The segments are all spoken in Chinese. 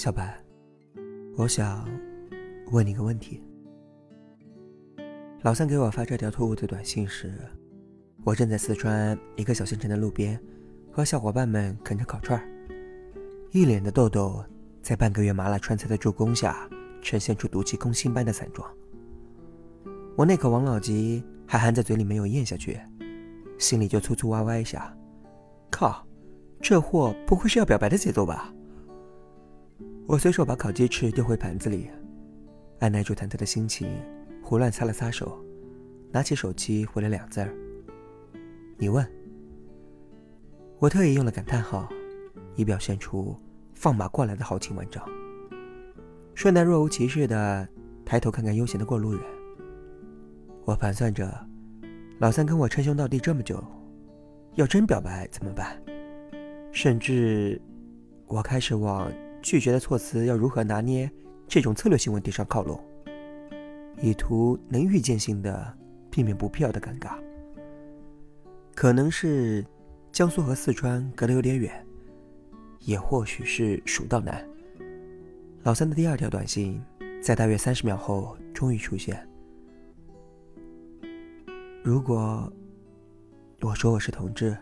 小白，我想问你个问题。老三给我发这条突兀的短信时，我正在四川一个小县城的路边，和小伙伴们啃着烤串儿，一脸的痘痘，在半个月麻辣川菜的助攻下，呈现出毒气攻心般的惨状。我那口王老吉还含在嘴里没有咽下去，心里就粗粗哇哇一下。靠，这货不会是要表白的节奏吧？我随手把烤鸡翅丢回盘子里，按耐住忐忑的心情，胡乱擦了擦手，拿起手机回了两字儿：“你问。”我特意用了感叹号，以表现出放马过来的豪情万丈。顺带若无其事的抬头看看悠闲的过路人。我盘算着，老三跟我称兄道弟这么久，要真表白怎么办？甚至，我开始往拒绝的措辞要如何拿捏这种策略性问题上靠拢，以图能预见性的避免不必要的尴尬。可能是江苏和四川隔得有点远，也或许是蜀道难。老三的第二条短信在大约三十秒后终于出现。如果我说我是同志，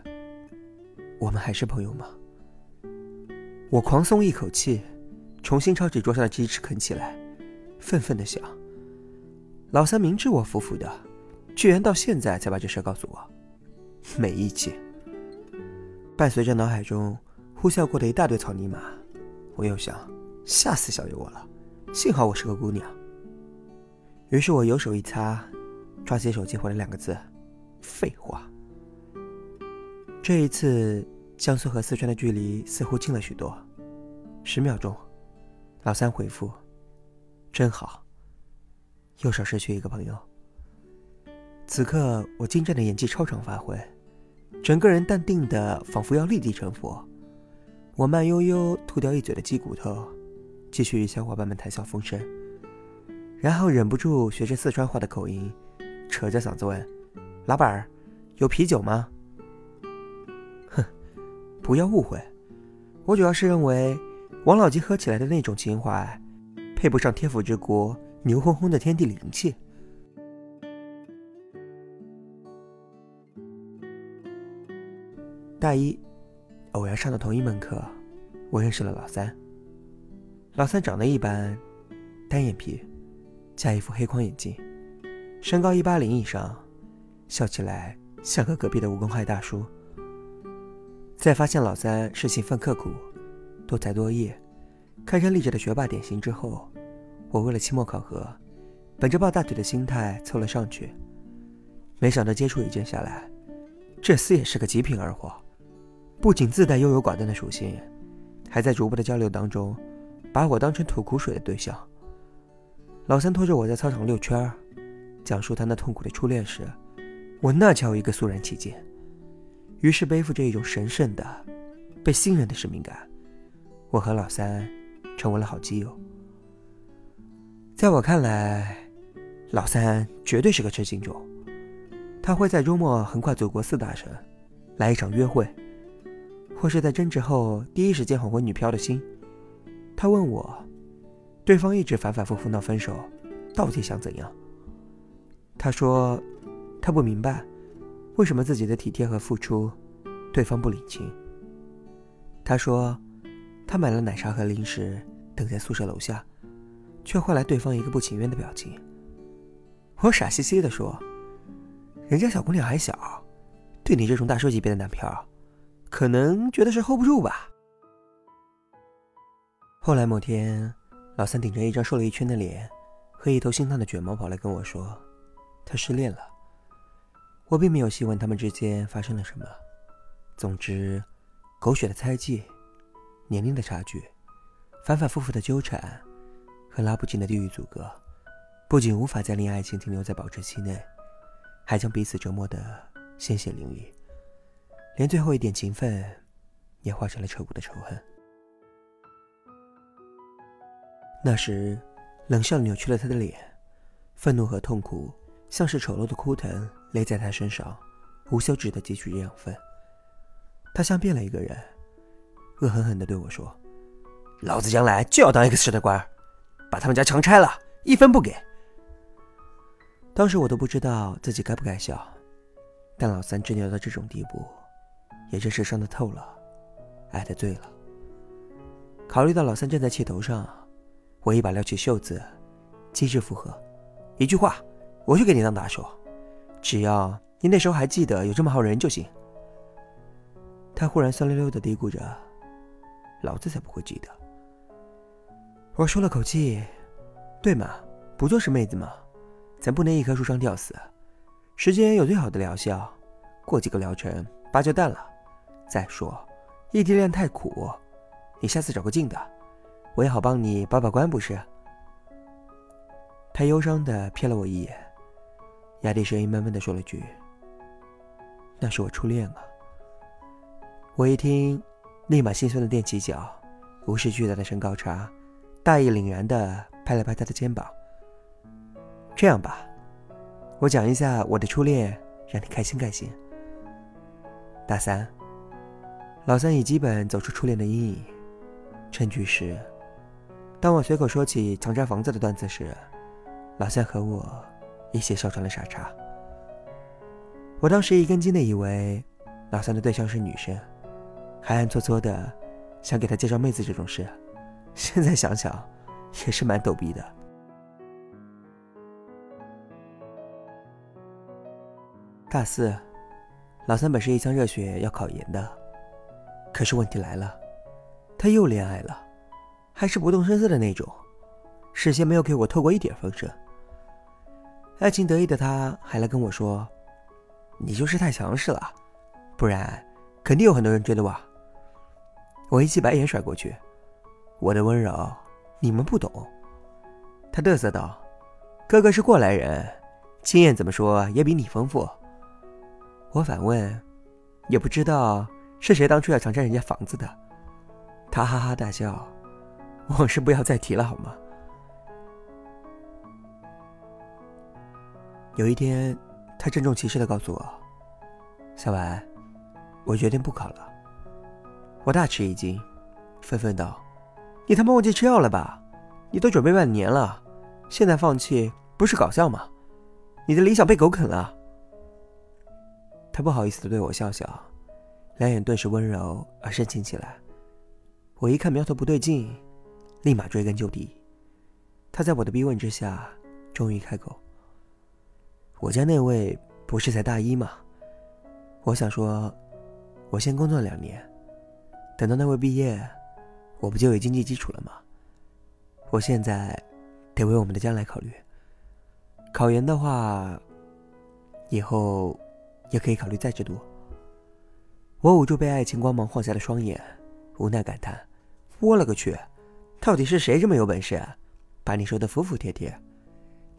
我们还是朋友吗？我狂松一口气，重新抄起桌上的鸡翅啃起来，愤愤的想：老三明知我服服的，居然到现在才把这事告诉我，没义气。伴随着脑海中呼啸过的一大堆草泥马，我又想：吓死小爷我了！幸好我是个姑娘。于是我右手一擦。抓起手机回了两个字：“废话。”这一次，江苏和四川的距离似乎近了许多。十秒钟，老三回复：“真好。”又少失去一个朋友。此刻，我精湛的演技超常发挥，整个人淡定的仿佛要立地成佛。我慢悠悠吐掉一嘴的鸡骨头，继续与小伙伴们谈笑风生，然后忍不住学着四川话的口音。扯着嗓子问：“老板儿，有啤酒吗？”不要误会，我主要是认为王老吉喝起来的那种情怀，配不上天府之国牛哄哄的天地灵气。大一，偶然上的同一门课，我认识了老三。老三长得一般，单眼皮，加一副黑框眼镜。身高一八零以上，笑起来像个隔壁的无公害大叔。在发现老三是勤奋刻苦、多才多艺、堪称励志的学霸典型之后，我为了期末考核，本着抱大腿的心态凑了上去。没想到接触一阵下来，这厮也是个极品二货，不仅自带优柔寡断的属性，还在逐步的交流当中，把我当成吐苦水的对象。老三拖着我在操场溜圈儿。讲述他那痛苦的初恋时，我那叫一个肃然起敬。于是背负着一种神圣的、被信任的使命感，我和老三成为了好基友。在我看来，老三绝对是个痴情种。他会在周末横跨祖国四大省，来一场约会，或是在争执后第一时间哄回女票的心。他问我，对方一直反反复复闹分手，到底想怎样？他说：“他不明白，为什么自己的体贴和付出，对方不领情。”他说：“他买了奶茶和零食，等在宿舍楼下，却换来对方一个不情愿的表情。”我傻兮兮地说：“人家小姑娘还小，对你这种大叔级别的男票，可能觉得是 hold 不住吧。”后来某天，老三顶着一张瘦了一圈的脸和一头心烫的卷毛跑来跟我说。他失恋了，我并没有细问他们之间发生了什么。总之，狗血的猜忌、年龄的差距、反反复复的纠缠和拉不尽的地域阻隔，不仅无法再令爱情停留在保质期内，还将彼此折磨得鲜血淋漓，连最后一点情分也化成了彻骨的仇恨。那时，冷笑扭曲了他的脸，愤怒和痛苦。像是丑陋的枯藤勒在他身上，无休止的汲取着养分。他像变了一个人，恶狠狠地对我说：“老子将来就要当 X 市的官，把他们家强拆了，一分不给。当时我都不知道自己该不该笑，但老三真牛到这种地步，也真是伤的透了，爱的醉了。考虑到老三正在气头上，我一把撩起袖子，机智附和：“一句话，我去给你当打手，只要你那时候还记得有这么好人就行。”他忽然酸溜溜的嘀咕着：“老子才不会记得。”我舒了口气：“对嘛，不就是妹子嘛？咱不能一棵树上吊死。时间有最好的疗效，过几个疗程疤就淡了。再说，异地恋太苦。”你下次找个近的，我也好帮你把把关，不是？他忧伤的瞥了我一眼，压低声音闷闷的说了句：“那是我初恋啊。”我一听，立马心酸的踮起脚，无视巨大的身高差，大义凛然的拍了拍他的肩膀：“这样吧，我讲一下我的初恋，让你开心开心。”大三，老三已基本走出初恋的阴影。证据是，当我随口说起强拆房子的段子时，老三和我一起笑成了傻叉。我当时一根筋的以为老三的对象是女生，还暗搓搓的想给他介绍妹子这种事，现在想想也是蛮逗逼的。大四，老三本是一腔热血要考研的，可是问题来了。他又恋爱了，还是不动声色的那种，事先没有给我透过一点风声。爱情得意的他，还来跟我说：“你就是太强势了，不然肯定有很多人追的我。”我一记白眼甩过去：“我的温柔你们不懂。”他嘚瑟道：“哥哥是过来人，经验怎么说也比你丰富。”我反问：“也不知道是谁当初要强占人家房子的？”他哈哈大笑，往事不要再提了好吗？有一天，他郑重其事的告诉我：“小婉，我决定不考了。”我大吃一惊，愤愤道：“你他妈忘记吃药了吧？你都准备半年了，现在放弃不是搞笑吗？你的理想被狗啃了。”他不好意思的对我笑笑，两眼顿时温柔而深情起来。我一看苗头不对劲，立马追根究底。他在我的逼问之下，终于开口：“我家那位不是才大一吗？我想说，我先工作两年，等到那位毕业，我不就有经济基础了吗？我现在得为我们的将来考虑。考研的话，以后也可以考虑再制读。”我捂住被爱情光芒晃瞎的双眼，无奈感叹。我勒个去！到底是谁这么有本事，把你说的服服帖帖？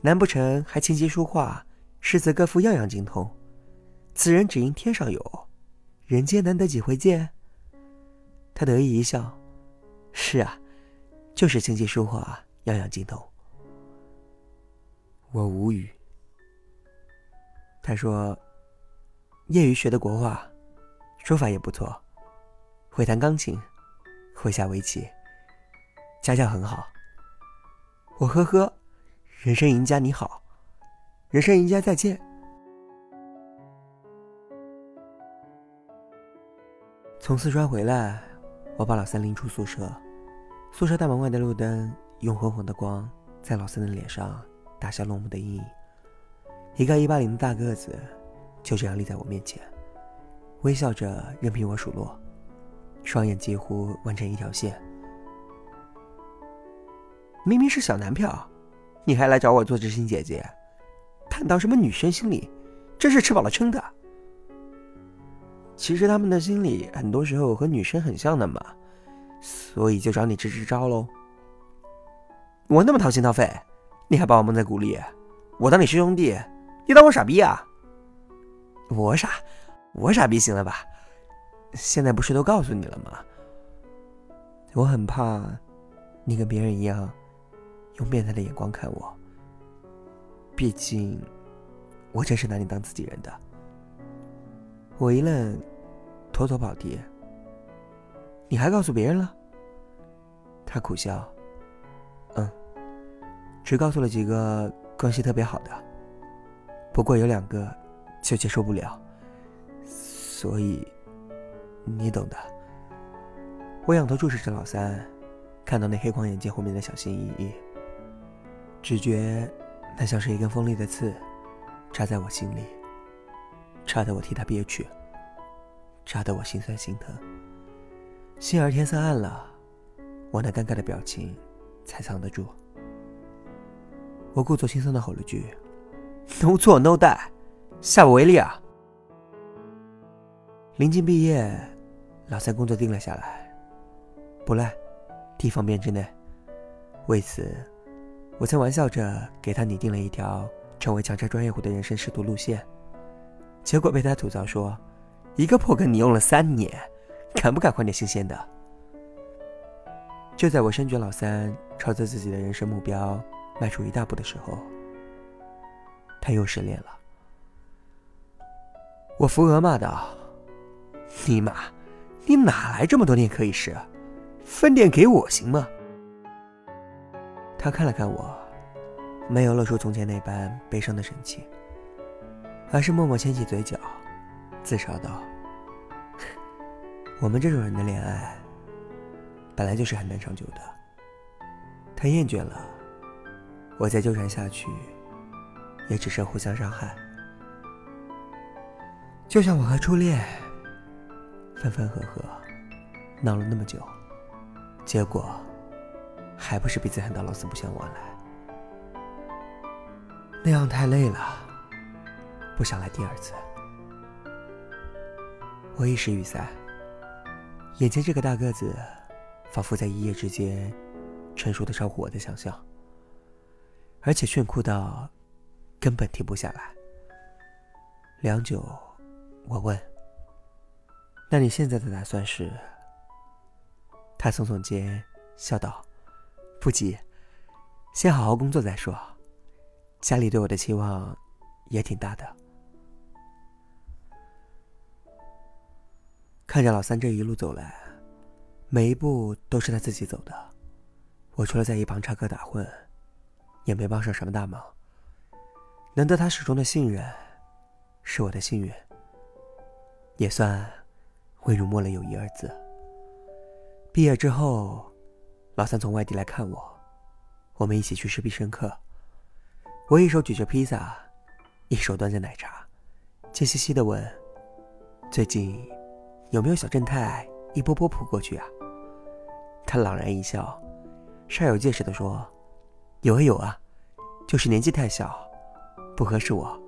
难不成还琴棋书画、诗词歌赋样样精通？此人只应天上有，人间难得几回见。他得意一笑：“是啊，就是琴棋书画样样精通。”我无语。他说：“业余学的国画，书法也不错，会弹钢琴。”会下围棋，家教很好。我呵呵，人生赢家你好，人生赢家再见。从四川回来，我把老三拎出宿舍。宿舍大门外的路灯用昏黄的光，在老三的脸上打下落寞的阴影。一个一八零的大个子，就这样立在我面前，微笑着任凭我数落。双眼几乎弯成一条线。明明是小男票，你还来找我做知心姐姐，看到什么女生心理？真是吃饱了撑的。其实他们的心理很多时候和女生很像的嘛，所以就找你支支招喽。我那么掏心掏肺，你还把我蒙在鼓里？我当你师兄弟，你当我傻逼啊？我傻，我傻逼行了吧？现在不是都告诉你了吗？我很怕你跟别人一样用变态的眼光看我。毕竟我真是拿你当自己人的。我一愣，妥妥跑题。你还告诉别人了？他苦笑，嗯，只告诉了几个关系特别好的，不过有两个就接受不了，所以你懂的。我仰头注视着老三，看到那黑框眼镜后面的小心翼翼，只觉那像是一根锋利的刺，扎在我心里，扎得我替他憋屈，扎得我心酸心疼。幸而天色暗了，我那尴尬的表情才藏得住。我故作轻松的吼了句：“No 错 No die，下不为例啊！”临近毕业，老三工作定了下来。不赖，地方编制内。为此，我曾玩笑着给他拟定了一条成为强拆专业户的人生仕途路线，结果被他吐槽说：“一个破梗你用了三年，敢不敢换点新鲜的？”就在我深觉老三朝着自己的人生目标迈出一大步的时候，他又失恋了。我扶额骂道：“尼玛，你哪来这么多年可以试？”分点给我行吗？他看了看我，没有露出从前那般悲伤的神情，而是默默牵起嘴角，自嘲道：“我们这种人的恋爱，本来就是很难长久的。他厌倦了，我再纠缠下去，也只是互相伤害。就像我和初恋，分分合合，闹了那么久。”结果，还不是彼此喊到老死不相往来。那样太累了，不想来第二次。我一时语塞，眼前这个大个子，仿佛在一夜之间成熟的超乎我的想象，而且炫酷到根本停不下来。良久，我问：“那你现在的打算是？”他耸耸肩，笑道：“不急，先好好工作再说。家里对我的期望也挺大的。”看着老三这一路走来，每一步都是他自己走的，我除了在一旁插科打诨，也没帮上什么大忙。能得他始终的信任，是我的幸运，也算会辱没了友谊二字。毕业之后，老三从外地来看我，我们一起去吃必胜客。我一手举着披萨，一手端着奶茶，贱兮兮的问：“最近有没有小正太一波波扑过去啊？”他朗然一笑，煞有介事的说：“有啊有啊，就是年纪太小，不合适我。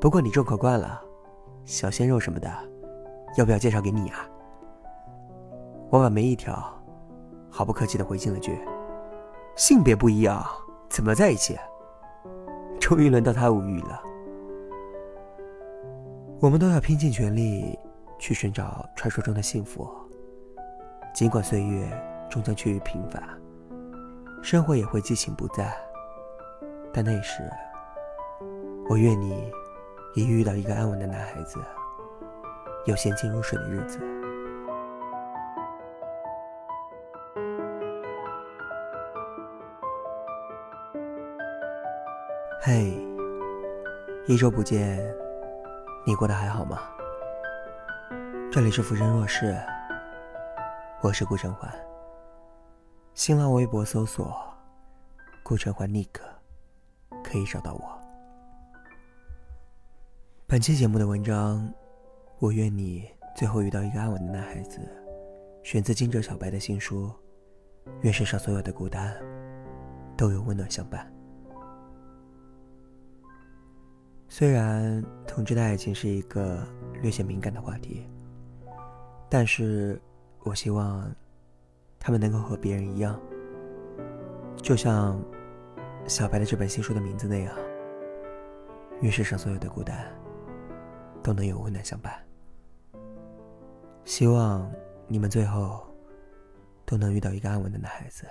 不过你重口惯了，小鲜肉什么的，要不要介绍给你啊？”我把眉一挑，毫不客气的回敬了句：“性别不一样，怎么在一起？”终于轮到他无语了。我们都要拼尽全力去寻找传说中的幸福，尽管岁月终将趋于平凡，生活也会激情不再，但那时，我愿你也遇到一个安稳的男孩子，有闲静如水的日子。嘿，一周不见，你过得还好吗？这里是浮生若世，我是顾晨环。新浪微博搜索“顾晨环 Nick”，可以找到我。本期节目的文章，我愿你最后遇到一个安稳的男孩子，选自金哲小白的新书。愿世上所有的孤单，都有温暖相伴。虽然同志的爱情是一个略显敏感的话题，但是我希望他们能够和别人一样，就像小白的这本新书的名字那样，愿世上所有的孤单都能有温暖相伴。希望你们最后都能遇到一个安稳的男孩子。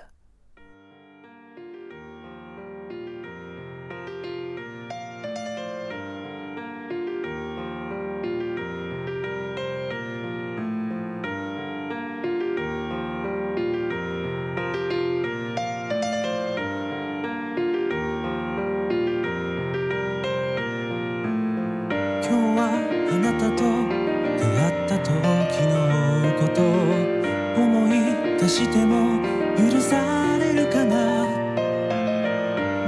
しても許されるかな。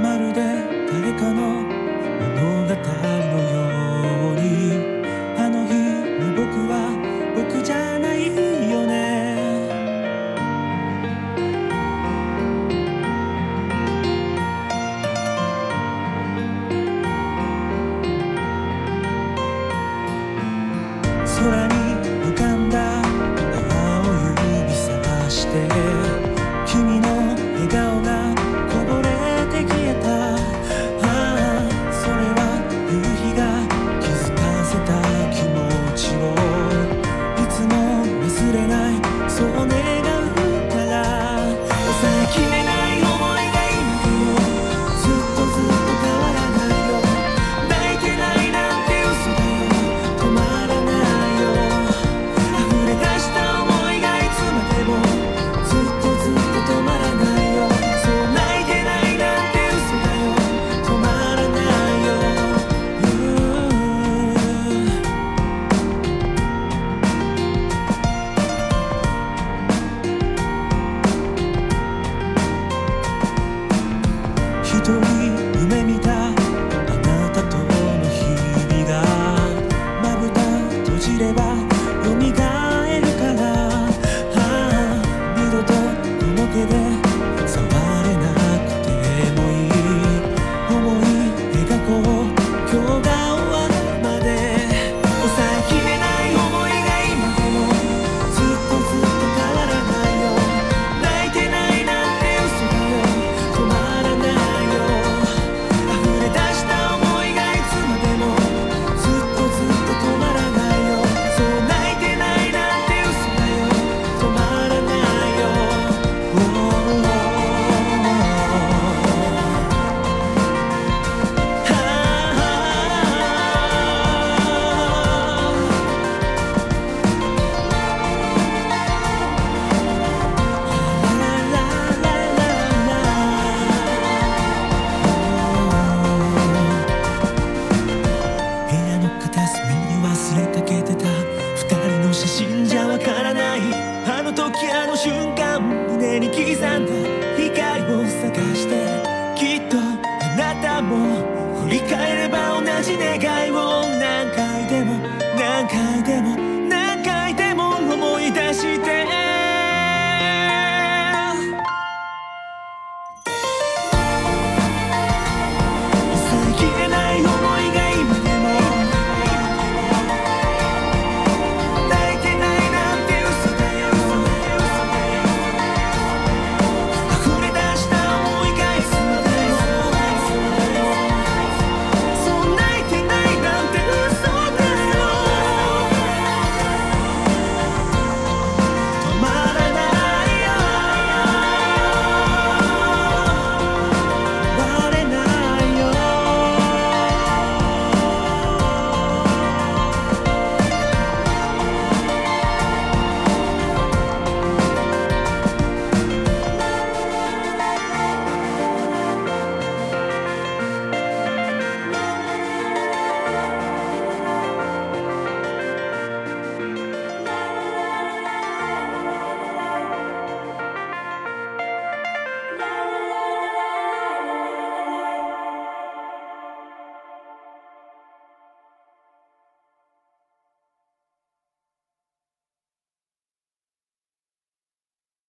まるで誰かの物語のように。あの日の僕は僕じゃないよね。空に